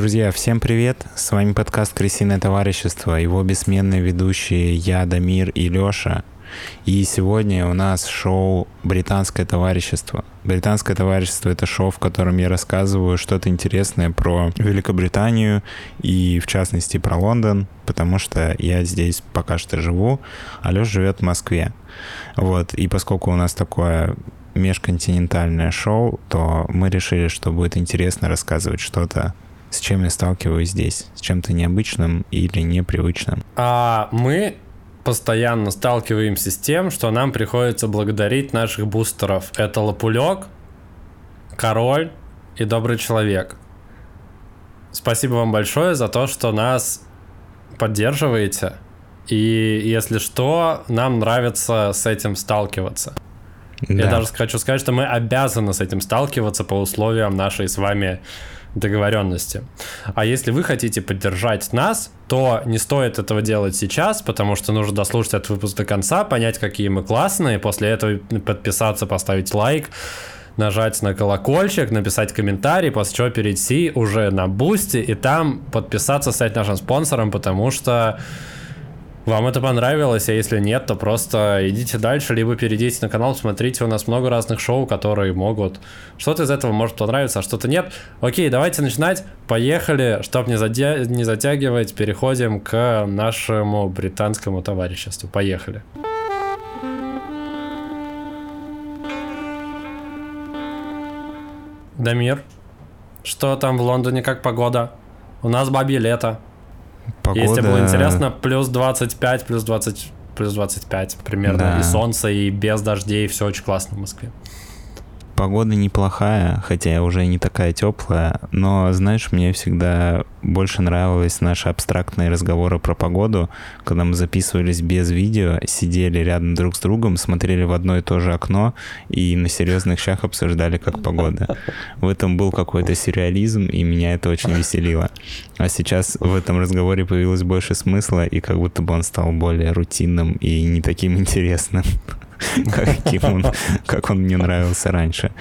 Друзья, всем привет! С вами подкаст «Крысиное товарищество», его бессменные ведущие я, Дамир и Лёша. И сегодня у нас шоу «Британское товарищество». «Британское товарищество» — это шоу, в котором я рассказываю что-то интересное про Великобританию и, в частности, про Лондон, потому что я здесь пока что живу, а Лёш живет в Москве. Вот, и поскольку у нас такое межконтинентальное шоу, то мы решили, что будет интересно рассказывать что-то с чем я сталкиваюсь здесь? С чем-то необычным или непривычным? А мы постоянно сталкиваемся с тем, что нам приходится благодарить наших бустеров. Это Лапулек, Король и Добрый Человек. Спасибо вам большое за то, что нас поддерживаете. И если что, нам нравится с этим сталкиваться. Да. Я даже хочу сказать, что мы обязаны с этим сталкиваться по условиям нашей с вами договоренности. А если вы хотите поддержать нас, то не стоит этого делать сейчас, потому что нужно дослушать этот выпуск до конца, понять, какие мы классные, после этого подписаться, поставить лайк, нажать на колокольчик, написать комментарий, после чего перейти уже на Boosty и там подписаться, стать нашим спонсором, потому что вам это понравилось, а если нет, то просто идите дальше, либо перейдите на канал, смотрите, у нас много разных шоу, которые могут... Что-то из этого может понравиться, а что-то нет. Окей, давайте начинать. Поехали, чтобы не, задя... не затягивать, переходим к нашему британскому товариществу. Поехали. Дамир, что там в Лондоне, как погода? У нас бабье лето. Погода... Если было интересно, плюс 25, плюс 20, плюс 25 примерно. Да. И солнце, и без дождей, все очень классно в Москве. Погода неплохая, хотя уже не такая теплая, но, знаешь, мне всегда больше нравились наши абстрактные разговоры про погоду, когда мы записывались без видео, сидели рядом друг с другом, смотрели в одно и то же окно и на серьезных щах обсуждали, как погода. В этом был какой-то сюрреализм, и меня это очень веселило. А сейчас в этом разговоре появилось больше смысла, и как будто бы он стал более рутинным и не таким интересным. каким он, как он мне нравился раньше.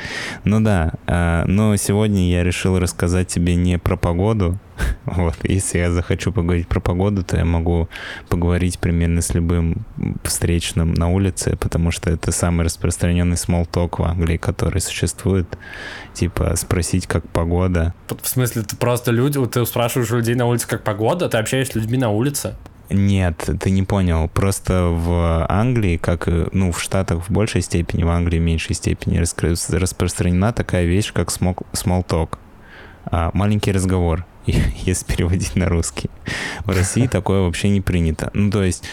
Ну да, а, но сегодня я решил рассказать тебе не про погоду. Вот, если я захочу поговорить про погоду, то я могу поговорить примерно с любым встречным на улице, потому что это самый распространенный talk в Англии, который существует. Типа спросить, как погода. В смысле, ты просто люди, ты спрашиваешь людей на улице, как погода, ты общаешься с людьми на улице? Нет, ты не понял. Просто в Англии, как ну, в Штатах в большей степени, в Англии в меньшей степени распространена такая вещь, как small talk. А, маленький разговор, если переводить на русский. В России такое вообще не принято. Ну, то есть,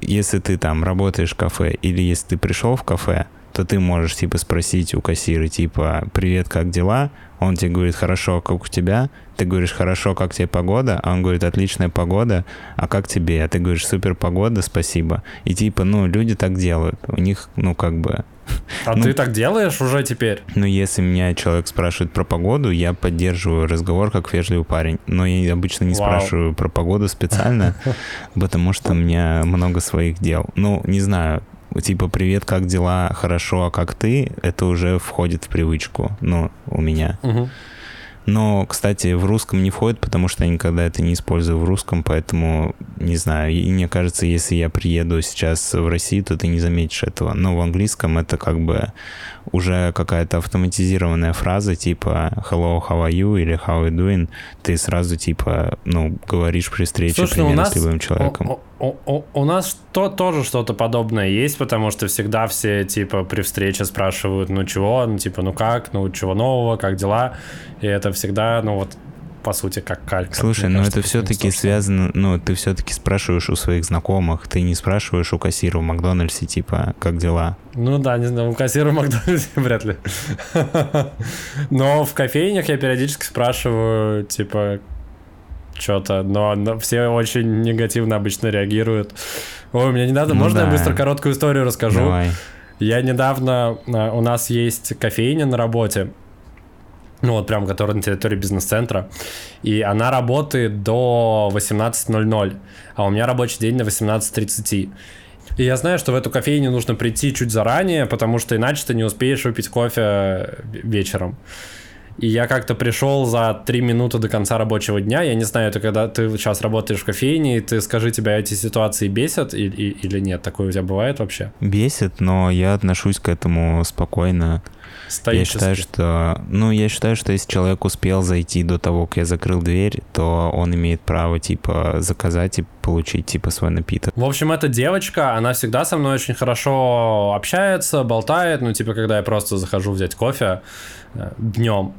если ты там работаешь в кафе или если ты пришел в кафе, то ты можешь, типа, спросить у кассира, типа, «Привет, как дела?» Он тебе говорит, «Хорошо, как у тебя?» Ты говоришь, «Хорошо, как тебе погода?» А он говорит, «Отличная погода, а как тебе?» А ты говоришь, «Супер погода, спасибо». И типа, ну, люди так делают. У них, ну, как бы... А ну, ты так делаешь уже теперь? Ну, если меня человек спрашивает про погоду, я поддерживаю разговор как вежливый парень. Но я обычно не Вау. спрашиваю про погоду специально, потому что у меня много своих дел. Ну, не знаю, типа «Привет, как дела? Хорошо, а как ты?» Это уже входит в привычку, ну, у меня. Угу. Но, кстати, в русском не входит, потому что я никогда это не использую в русском, поэтому, не знаю, и мне кажется, если я приеду сейчас в Россию, то ты не заметишь этого. Но в английском это как бы уже какая-то автоматизированная фраза, типа hello, how are you или how are you doing, ты сразу типа, ну, говоришь при встрече Слушай, примерно нас, с любым человеком. У, у, у нас то, тоже что-то подобное есть, потому что всегда все, типа, при встрече спрашивают, ну, чего, ну, типа, ну, как, ну, чего нового, как дела, и это всегда, ну, вот, по сути, как калька. Слушай, но это все-таки связано, ну, ты все-таки спрашиваешь у своих знакомых, ты не спрашиваешь у кассира в Макдональдсе, типа, как дела? Ну да, не знаю, у кассира в Макдональдсе вряд ли. Но в кофейнях я периодически спрашиваю, типа, что-то, но, все очень негативно обычно реагируют. Ой, мне не надо, ну можно да. я быстро короткую историю расскажу? Давай. Я недавно, а, у нас есть кофейня на работе, ну вот прям, которая на территории бизнес-центра, и она работает до 18.00, а у меня рабочий день на 18.30. И я знаю, что в эту кофейню нужно прийти чуть заранее, потому что иначе ты не успеешь выпить кофе вечером. И я как-то пришел за три минуты до конца рабочего дня. Я не знаю, это когда ты сейчас работаешь в кофейне, и ты скажи, тебя эти ситуации бесят и, и, или нет? Такое у тебя бывает вообще? Бесит, но я отношусь к этому спокойно. Я считаю, что, ну, я считаю, что если человек успел зайти до того, как я закрыл дверь, то он имеет право, типа, заказать и получить, типа, свой напиток. В общем, эта девочка, она всегда со мной очень хорошо общается, болтает, ну, типа, когда я просто захожу взять кофе э, днем,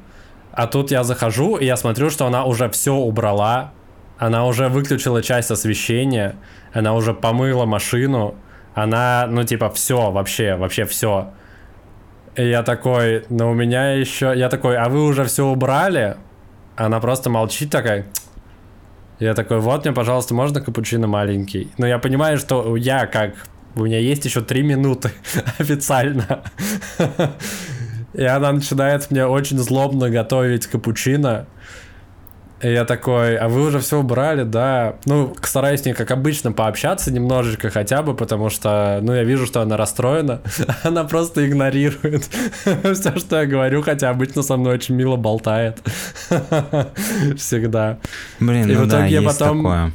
а тут я захожу, и я смотрю, что она уже все убрала, она уже выключила часть освещения, она уже помыла машину, она, ну, типа, все, вообще, вообще все. И я такой, ну у меня еще... Я такой, а вы уже все убрали? Она просто молчит такая. Я такой, вот мне, пожалуйста, можно капучино маленький? Но я понимаю, что я как... У меня есть еще три минуты официально. И она начинает мне очень злобно готовить капучино. И я такой, а вы уже все убрали, да? Ну, стараюсь с ней, как обычно, пообщаться немножечко хотя бы, потому что, ну, я вижу, что она расстроена. она просто игнорирует все, что я говорю, хотя обычно со мной очень мило болтает. Всегда. Блин, И ну в итоге да, я потом... Такое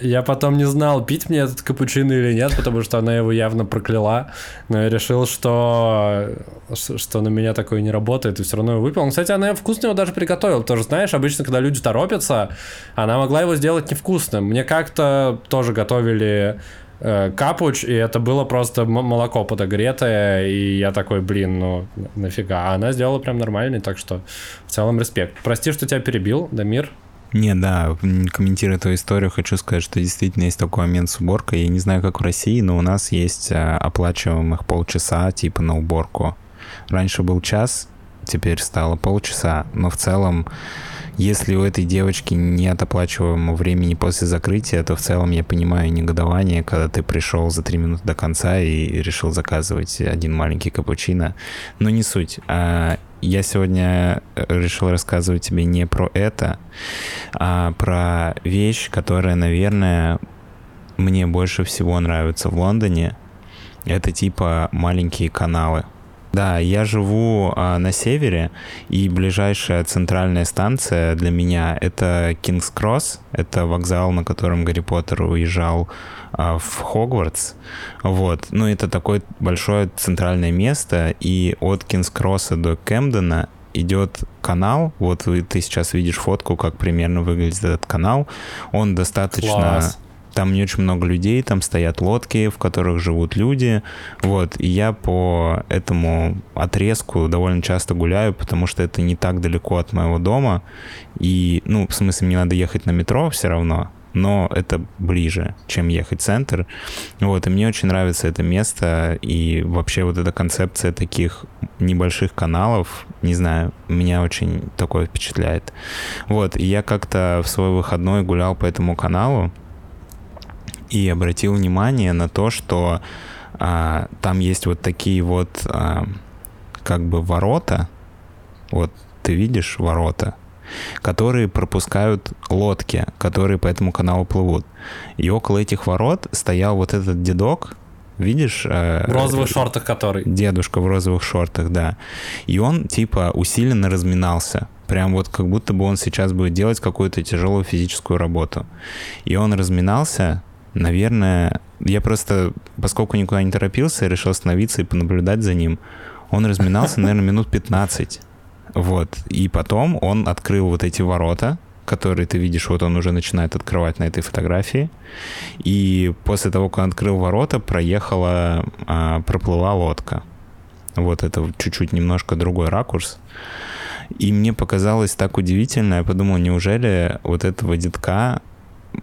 я потом не знал, пить мне этот капучино или нет, потому что она его явно прокляла. Но я решил, что, что на меня такое не работает, и все равно его выпил. Кстати, она вкусно его даже приготовила. Тоже знаешь, обычно, когда люди торопятся, она могла его сделать невкусным. Мне как-то тоже готовили э, капуч, и это было просто молоко подогретое, и я такой, блин, ну нафига. А она сделала прям нормальный, так что в целом респект. Прости, что тебя перебил, Дамир. Не, да, комментируя твою историю, хочу сказать, что действительно есть такой момент с уборкой. Я не знаю, как в России, но у нас есть а, оплачиваемых полчаса типа на уборку. Раньше был час, теперь стало полчаса, но в целом если у этой девочки нет оплачиваемого времени после закрытия, то в целом я понимаю негодование, когда ты пришел за три минуты до конца и решил заказывать один маленький капучино. Но не суть. А, я сегодня э, решил рассказывать тебе не про это, а про вещь, которая, наверное, мне больше всего нравится в Лондоне. Это типа маленькие каналы. Да, я живу а, на севере, и ближайшая центральная станция для меня это Кингс Кросс, это вокзал, на котором Гарри Поттер уезжал в Хогвартс. Вот. Ну, это такое большое центральное место, и от Кингс Кросса до Кэмдена идет канал, вот ты сейчас видишь фотку, как примерно выглядит этот канал, он достаточно... Класс. Там не очень много людей, там стоят лодки, в которых живут люди, вот, и я по этому отрезку довольно часто гуляю, потому что это не так далеко от моего дома, и, ну, в смысле, мне надо ехать на метро все равно, но это ближе, чем ехать в центр. Вот, и мне очень нравится это место, и вообще вот эта концепция таких небольших каналов, не знаю, меня очень такое впечатляет. Вот, и я как-то в свой выходной гулял по этому каналу, и обратил внимание на то, что а, там есть вот такие вот а, как бы ворота, вот ты видишь ворота, которые пропускают лодки, которые по этому каналу плывут. И около этих ворот стоял вот этот дедок, видишь? Э, в розовых шортах который. Дедушка в розовых шортах, да. И он типа усиленно разминался. Прям вот как будто бы он сейчас будет делать какую-то тяжелую физическую работу. И он разминался, Наверное, я просто, поскольку никуда не торопился, решил остановиться и понаблюдать за ним. Он разминался, наверное, минут 15. Вот. И потом он открыл вот эти ворота, которые ты видишь, вот он уже начинает открывать на этой фотографии. И после того, как он открыл ворота, проехала, а, проплыла лодка. Вот это чуть-чуть немножко другой ракурс. И мне показалось так удивительно, я подумал, неужели вот этого детка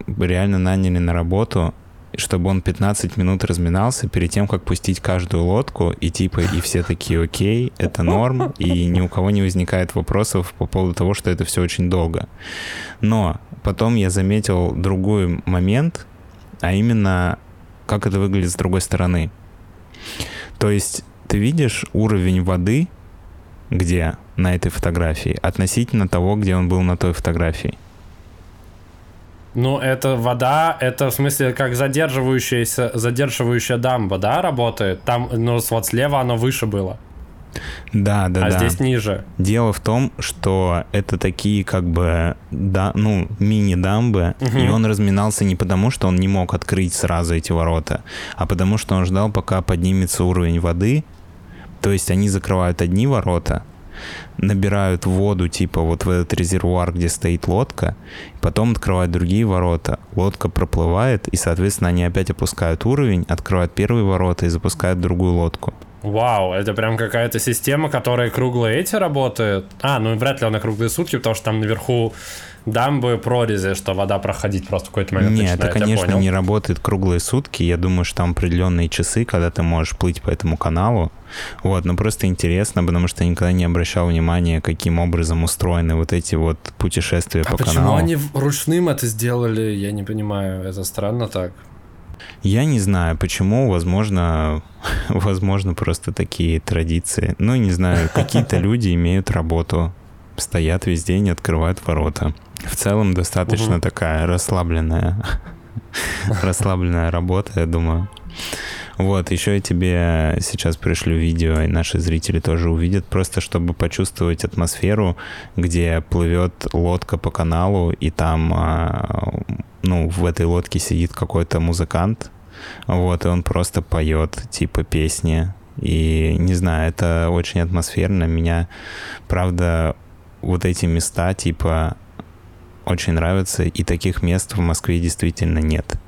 реально наняли на работу, чтобы он 15 минут разминался перед тем, как пустить каждую лодку, и типа, и все такие, окей, это норм, и ни у кого не возникает вопросов по поводу того, что это все очень долго. Но потом я заметил другой момент, а именно, как это выглядит с другой стороны. То есть ты видишь уровень воды, где на этой фотографии, относительно того, где он был на той фотографии. Ну, это вода, это в смысле как задерживающаяся, задерживающая дамба, да, работает? Там, ну, вот слева оно выше было. Да, да, а да. здесь ниже. Дело в том, что это такие как бы, да, ну, мини-дамбы, Мгм. и он разминался не потому, что он не мог открыть сразу эти ворота, а потому что он ждал, пока поднимется уровень воды. То есть они закрывают одни ворота, набирают воду типа вот в этот резервуар, где стоит лодка, потом открывают другие ворота, лодка проплывает, и, соответственно, они опять опускают уровень, открывают первые ворота и запускают другую лодку. Вау, это прям какая-то система, которая круглые эти работает. А, ну вряд ли она круглые сутки, потому что там наверху дамбы, прорези, что вода проходить просто в какой-то момент Нет, начинает, это, конечно, понял. не работает круглые сутки. Я думаю, что там определенные часы, когда ты можешь плыть по этому каналу. Вот, но просто интересно, потому что я никогда не обращал внимания, каким образом устроены вот эти вот путешествия А по почему каналу. они в- ручным это сделали, я не понимаю, это странно так. Я не знаю, почему, возможно, возможно, просто такие традиции. Ну, не знаю, какие-то люди имеют работу, стоят весь день, открывают ворота. В целом достаточно Мгм. такая расслабленная, расслабленная работа, я думаю. Вот, еще я тебе сейчас пришлю видео, и наши зрители тоже увидят, просто чтобы почувствовать атмосферу, где плывет лодка по каналу, и там, а, ну, в этой лодке сидит какой-то музыкант, вот, и он просто поет, типа, песни. И, не знаю, это очень атмосферно. Меня, правда, вот эти места, типа, очень нравятся, и таких мест в Москве действительно нет.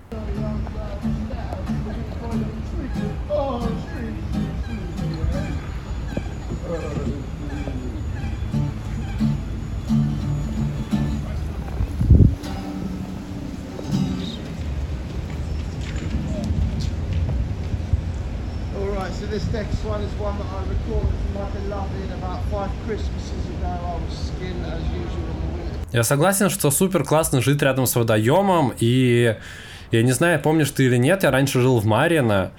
This next one is one that I recorded from like a loving about five Christmases Я согласен, что супер классно жить рядом с водоемом, и я не знаю, помнишь ты или нет, я раньше жил в Марино,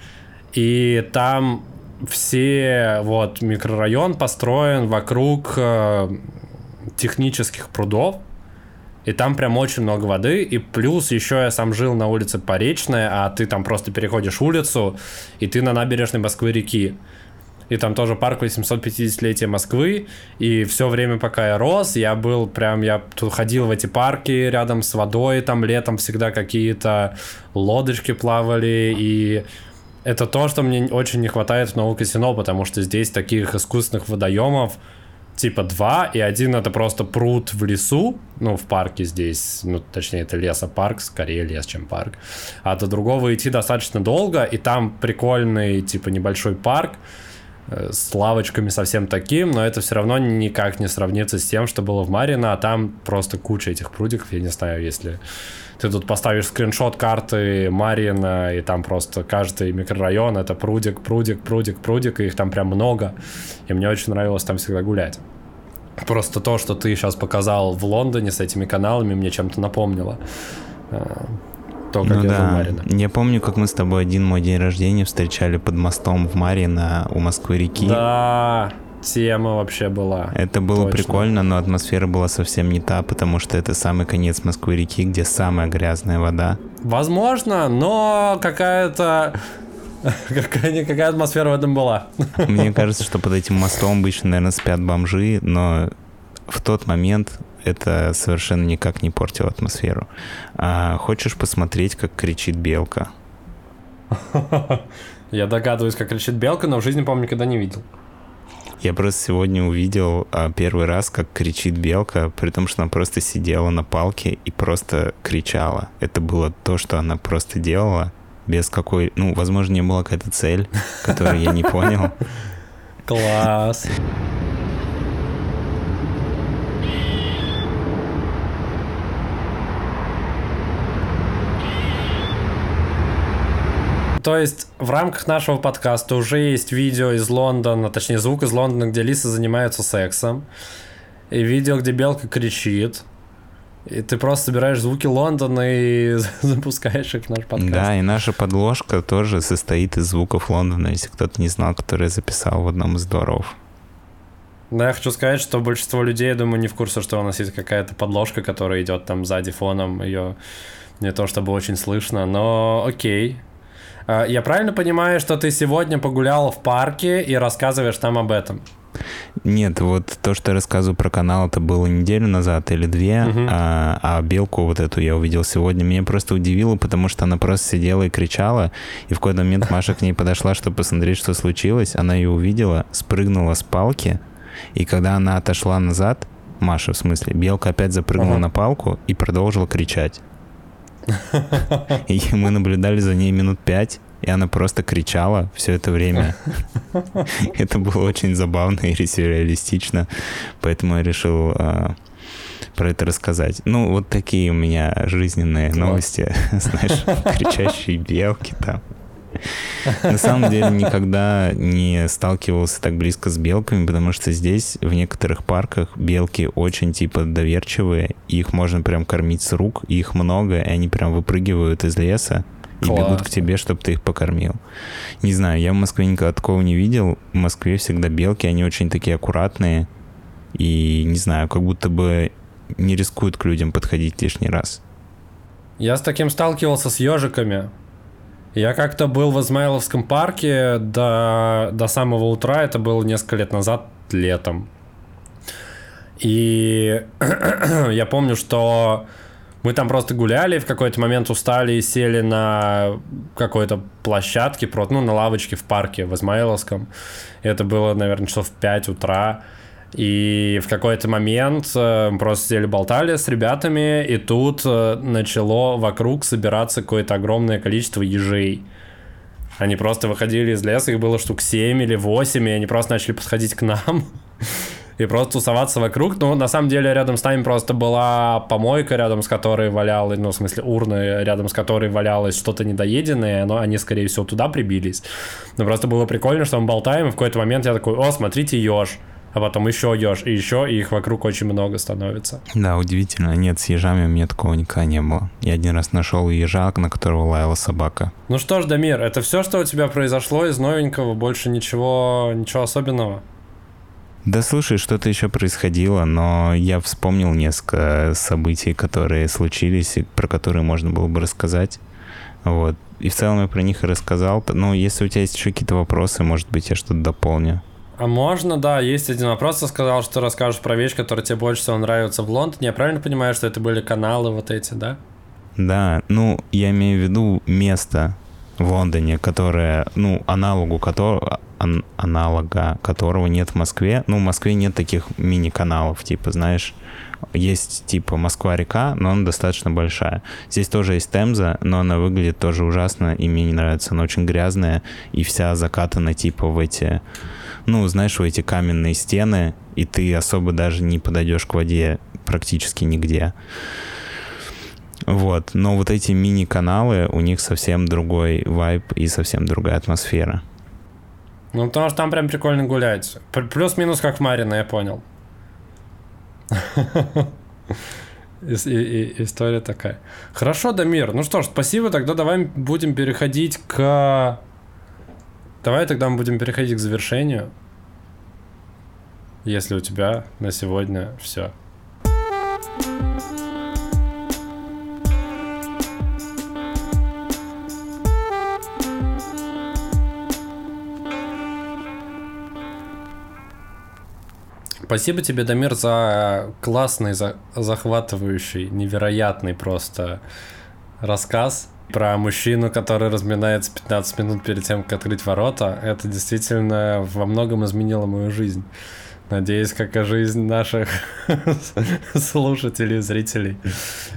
и там все, вот, микрорайон построен вокруг э, технических прудов, и там прям очень много воды, и плюс еще я сам жил на улице Поречная, а ты там просто переходишь улицу, и ты на набережной Москвы-реки. И там тоже парк 850-летия Москвы. И все время, пока я рос, я был прям, я тут ходил в эти парки рядом с водой, там летом всегда какие-то лодочки плавали. И это то, что мне очень не хватает в Новом Казино, потому что здесь таких искусственных водоемов типа два, и один это просто пруд в лесу, ну, в парке здесь, ну, точнее, это лесопарк, скорее лес, чем парк. А до другого идти достаточно долго, и там прикольный, типа, небольшой парк, с лавочками совсем таким, но это все равно никак не сравнится с тем, что было в Марино, а там просто куча этих прудиков, я не знаю, если ты тут поставишь скриншот карты Марина, и там просто каждый микрорайон это прудик, прудик, прудик, прудик, и их там прям много, и мне очень нравилось там всегда гулять. Просто то, что ты сейчас показал в Лондоне с этими каналами, мне чем-то напомнило. То, как ну я да, Марино. я помню, как мы с тобой один мой день рождения встречали под мостом в Маре на, у Москвы-реки. Да, тема вообще была. Это было Точно. прикольно, но атмосфера была совсем не та, потому что это самый конец Москвы-реки, где самая грязная вода. Возможно, но какая-то какая какая атмосфера в этом была. Мне кажется, что под этим мостом обычно, наверное, спят бомжи, но в тот момент это совершенно никак не портило атмосферу. А хочешь посмотреть, как кричит белка? Я догадываюсь, как кричит белка, но в жизни, по-моему, никогда не видел. Я просто сегодня увидел а, первый раз, как кричит белка, при том, что она просто сидела на палке и просто кричала. Это было то, что она просто делала, без какой... Ну, возможно, не была какая-то цель, которую я не понял. Класс. То есть в рамках нашего подкаста уже есть видео из Лондона, точнее звук из Лондона, где лисы занимаются сексом. И видео, где белка кричит. И ты просто собираешь звуки Лондона и запускаешь их в наш подкаст. Да, и наша подложка тоже состоит из звуков Лондона, если кто-то не знал, который я записал в одном из дворов. Но я хочу сказать, что большинство людей, я думаю, не в курсе, что у нас есть какая-то подложка, которая идет там сзади фоном. Ее не то чтобы очень слышно, но окей. А, Я правильно понимаю, что ты сегодня погулял в парке и рассказываешь там об этом? Нет, вот то, что я рассказываю про канал, это было неделю назад или две, Мгм. а, а белку вот эту я увидел сегодня. Меня просто удивило, потому что она просто сидела и кричала, и в какой-то момент Маша к ней подошла, чтобы посмотреть, что случилось. Она ее увидела, спрыгнула с палки, и когда она отошла назад, Маша, в смысле, белка опять запрыгнула Ага. на палку и продолжила кричать. И мы наблюдали за ней минут пять, и она просто кричала все это время. Это было очень забавно и сюрреалистично, поэтому я решил а, про это рассказать. Ну, вот такие у меня жизненные новости, знаешь, кричащие белки там. На самом деле никогда не сталкивался так близко с белками, потому что здесь, в некоторых парках, белки очень, типа, доверчивые, их можно прям кормить с рук, их много, и они прям выпрыгивают из леса и бегут к тебе, чтобы ты их покормил. Не знаю, я в Москве никогда такого не видел. В Москве всегда белки, они очень такие аккуратные, и, не знаю, как будто бы не рискуют к людям подходить лишний раз. Я с таким сталкивался с ежиками. Я как-то был в Измайловском парке до, до самого утра, это было несколько лет назад, летом. И я помню, что мы там просто гуляли, в какой-то момент устали и сели на какой-то площадке, ну, на лавочке в парке в Измайловском. Это было, наверное, часов в 5 утра. И в какой-то момент э, мы просто сидели болтали с ребятами, и тут э, начало вокруг собираться какое-то огромное количество ежей. Они просто выходили из леса, их было штук 7 или 8, и они просто начали подходить к нам и просто тусоваться вокруг. Ну, на самом деле, рядом с нами просто была помойка, рядом с которой валялась, ну, в смысле, урна, рядом с которой валялось что-то недоеденное, но они, скорее всего, туда прибились. Но просто было прикольно, что мы болтаем, и в какой-то момент я такой, о, смотрите, еж. А потом еще еж, и еще, и их вокруг очень много становится. Да, удивительно. Нет, с ежами у меня такого никогда не было. Я один раз нашел ежа, на которого лаяла собака. Ну что ж, Дамир, это все, что у тебя произошло из новенького, больше ничего, ничего особенного. Да слушай, что-то еще происходило, но я вспомнил несколько событий, которые случились, и про которые можно было бы рассказать. Вот. И в целом я про них и рассказал. Ну, если у тебя есть еще какие-то вопросы, может быть, я что-то дополню. А можно, да, есть один вопрос. Ты сказал, что расскажешь про вещь, которая тебе больше всего нравится в Лондоне. Я правильно понимаю, что это были каналы вот эти, да? Да, ну, я имею в виду место в Лондоне, которое, ну, аналогу которого, ан- аналога которого нет в Москве. Ну, в Москве нет таких мини-каналов, типа, знаешь, есть типа Москва-река, но она достаточно большая. Здесь тоже есть Темза, но она выглядит тоже ужасно, и мне не нравится. Она очень грязная и вся закатана типа в эти, ну, знаешь, в эти каменные стены, и ты особо даже не подойдешь к воде практически нигде. Вот, но вот эти мини-каналы, у них совсем другой вайб и совсем другая атмосфера. Ну, потому что там прям прикольно гулять. П- Плюс-минус как в Марино, я понял. История такая. Хорошо, Дамир. Ну что ж, спасибо. Тогда давай будем переходить к... Давай тогда мы будем переходить к завершению. Если у тебя на сегодня все. Спасибо тебе, Дамир, за классный, за захватывающий, невероятный просто рассказ про мужчину, который разминается 15 минут перед тем, как открыть ворота. Это действительно во многом изменило мою жизнь. Надеюсь, как и жизнь наших слушателей, зрителей.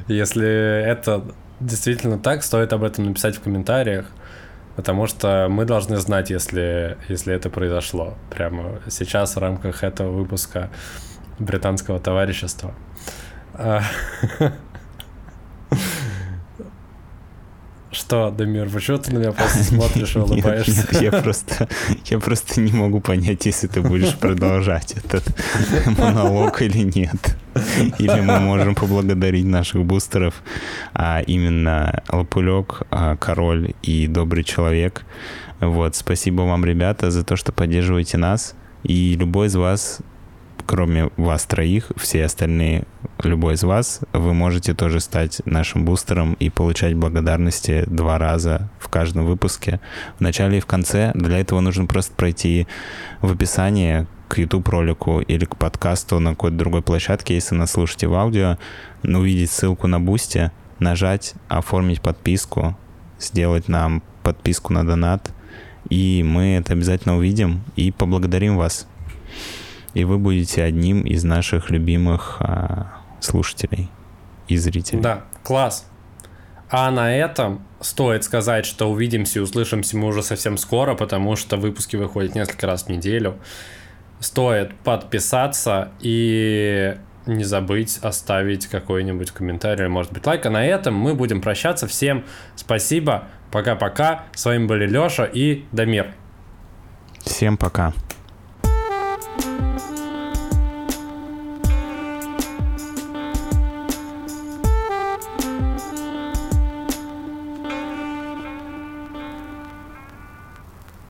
Если это действительно так, стоит об этом написать в комментариях. Потому что мы должны знать, если, если это произошло. Прямо сейчас в рамках этого выпуска британского товарищества. А, Что, Дамир, почему ты на меня просто смотришь и Нет, улыбаешься? нет, я просто, я просто не могу понять, если ты будешь продолжать этот монолог или нет. Или мы можем поблагодарить наших бустеров, а именно Лапулек, а, Король и Добрый Человек. Вот, спасибо вам, ребята, за то, что поддерживаете нас. И любой из вас, кроме вас троих, все остальные, любой из вас, вы можете тоже стать нашим бустером и получать благодарности два раза в каждом выпуске, в начале и в конце. Для этого нужно просто пройти в описании к YouTube ролику или к подкасту на какой-то другой площадке, если нас слушаете в аудио, увидеть ссылку на Boosty, нажать, оформить подписку, сделать нам подписку на донат, и мы это обязательно увидим и поблагодарим вас. И вы будете одним из наших любимых а, слушателей и зрителей. Да, класс. А на этом стоит сказать, что увидимся и услышимся мы уже совсем скоро, потому что выпуски выходят несколько раз в неделю. Стоит подписаться и не забыть оставить какой-нибудь комментарий, может быть, лайк. А на этом мы будем прощаться. Всем спасибо. Пока-пока. С вами были Леша и Дамир. Всем пока.